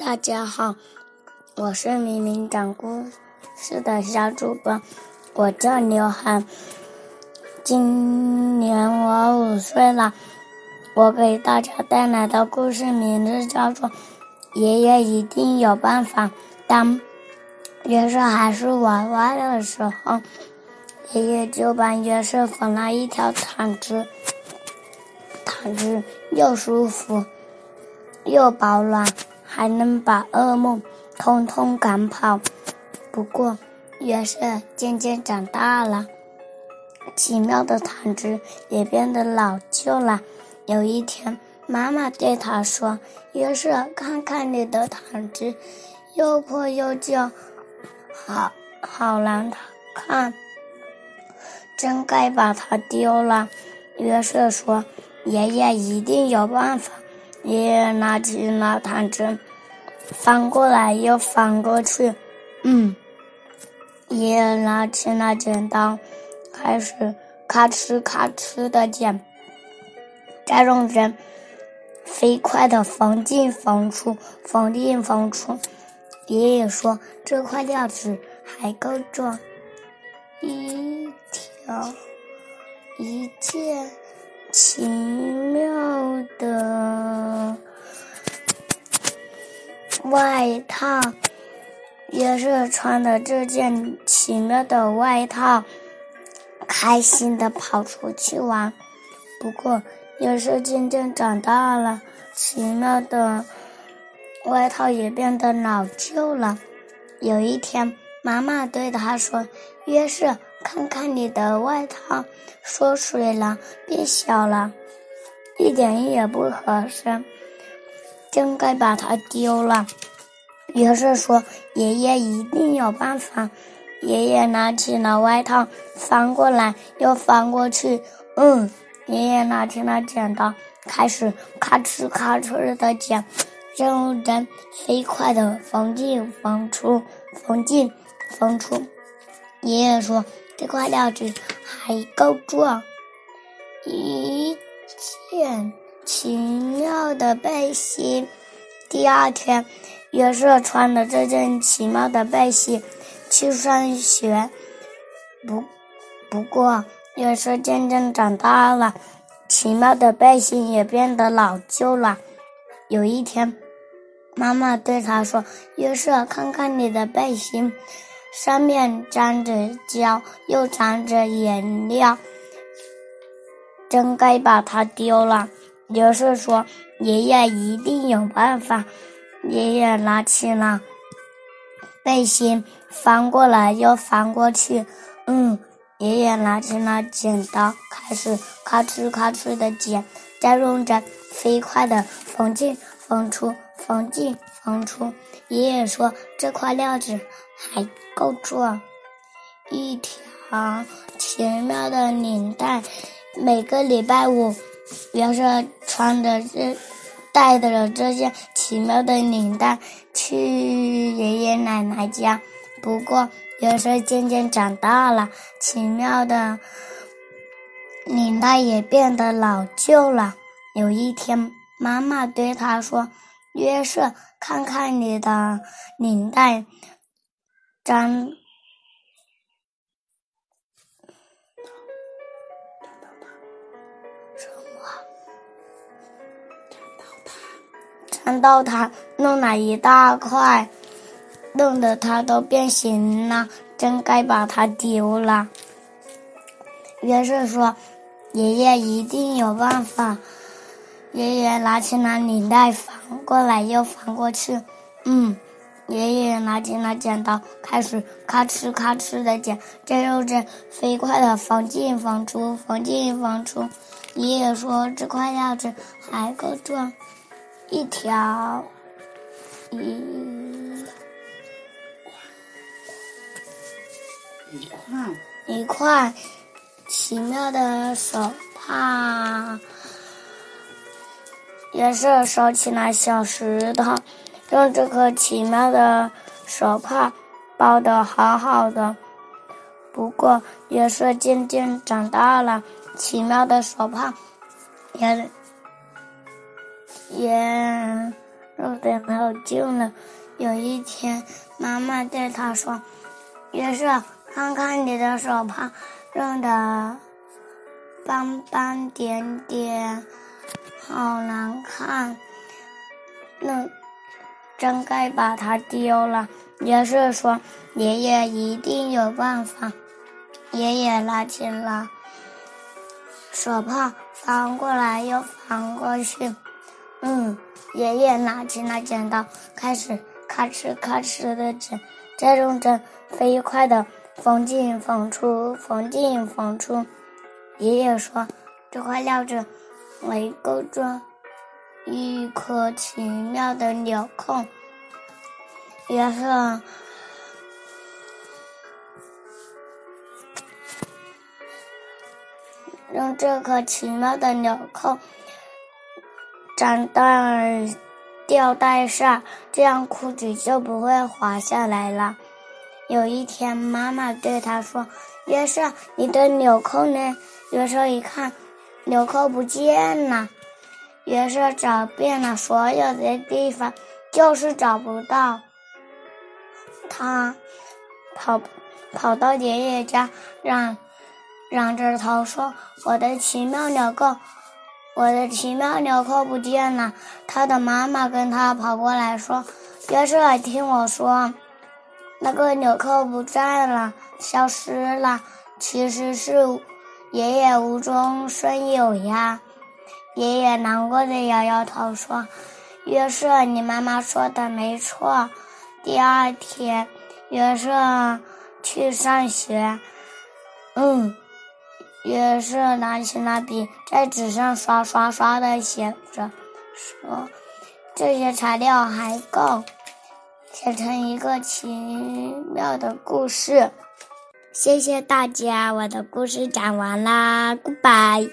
大家好，我是明明讲故事的小主播，我叫刘涵，今年我五岁了。我给大家带来的故事名字叫做《爷爷一定有办法》。当约瑟还是娃娃的时候，爷爷就帮约瑟缝了一条毯子，毯子又舒服又保暖。还能把噩梦通通赶跑。不过，约瑟渐渐长大了，奇妙的毯子也变得老旧了。有一天，妈妈对他说：“约瑟，看看你的毯子，又破又旧，好好难看，真该把它丢了。”约瑟说：“爷爷一定有办法。”爷爷拿起那毯子，翻过来又翻过去。嗯，爷爷拿起那剪刀，开始咔哧咔哧的剪，再用针飞快的缝进缝出，缝进缝出。爷爷说：“这块料子还够做一条一件。”奇妙的外套，约瑟穿的这件奇妙的外套，开心的跑出去玩。不过，约瑟渐渐长大了，奇妙的外套也变得老旧了。有一天，妈妈对他说：“约瑟。”看看你的外套，缩水了，变小了，一点也不合身，真该把它丢了。于是说：“爷爷一定有办法。”爷爷拿起了外套，翻过来又翻过去。嗯，爷爷拿起了剪刀，开始咔哧咔哧的剪，用针飞快的缝进缝出，缝进缝出。爷爷说。这块料子还够壮一件奇妙的背心。第二天，约瑟穿着这件奇妙的背心去上学。不，不过约瑟渐渐长大了，奇妙的背心也变得老旧了。有一天，妈妈对他说：“约瑟，看看你的背心。”上面沾着胶，又沾着颜料，真该把它丢了。约瑟说：“爷爷一定有办法。”爷爷拿起了背心，翻过来又翻过去。嗯，爷爷拿起了剪刀，开始咔哧咔哧的剪，再用着飞快的缝进缝出，缝进缝出。爷爷说：“这块料子还。”够做一条奇妙的领带。每个礼拜五，约瑟穿着这带着这件奇妙的领带去爷爷奶奶家。不过，约瑟渐渐长大了，奇妙的领带也变得老旧了。有一天，妈妈对他说：“约瑟，看看你的领带。”粘，粘到它，粘到它，弄了一大块，弄得它都变形了，真该把它丢了。约瑟说：“爷爷一定有办法。”爷爷拿起了领带，翻过来又翻过去，嗯。爷爷拿起了剪刀，开始咔哧咔哧的剪，再用着飞快的缝进缝出，缝进缝出。爷爷说：“这块料子还够做一条一一块一块奇妙的手帕。”约瑟收起了小石头。用这颗奇妙的手帕包得好好的。不过，约瑟渐渐长大了，奇妙的手帕也也入水没有劲了。有一天，妈妈对他说：“约瑟，看看你的手帕，用的斑斑点点，好难看。那真该把它丢了。”约瑟说：“爷爷一定有办法。”爷爷拿起了手帕，翻过来又翻过去。嗯，爷爷拿起了剪刀，开始。咔哧咔哧的剪，这种针飞快的缝进缝出，缝进缝出。爷爷说：“这块料子能够装一颗奇妙的纽扣。”约瑟用这颗奇妙的纽扣粘到。吊带上，这样裤子就不会滑下来了。有一天，妈妈对他说：“约瑟，你的纽扣呢？”约瑟一看，纽扣不见了。约瑟找遍了所有的地方，就是找不到。他跑跑到爷爷家，嚷嚷着头说：“我的奇妙纽扣！”我的奇妙纽扣不见了，他的妈妈跟他跑过来说：“约瑟，听我说，那个纽扣不在了，消失了。其实是爷爷无中生有呀。”爷爷难过的摇摇头说：“约瑟，你妈妈说的没错。”第二天，约瑟去上学。嗯。约瑟拿起了笔，在纸上刷刷刷的写着，说：“这些材料还够，写成一个奇妙的故事。”谢谢大家，我的故事讲完啦，Goodbye。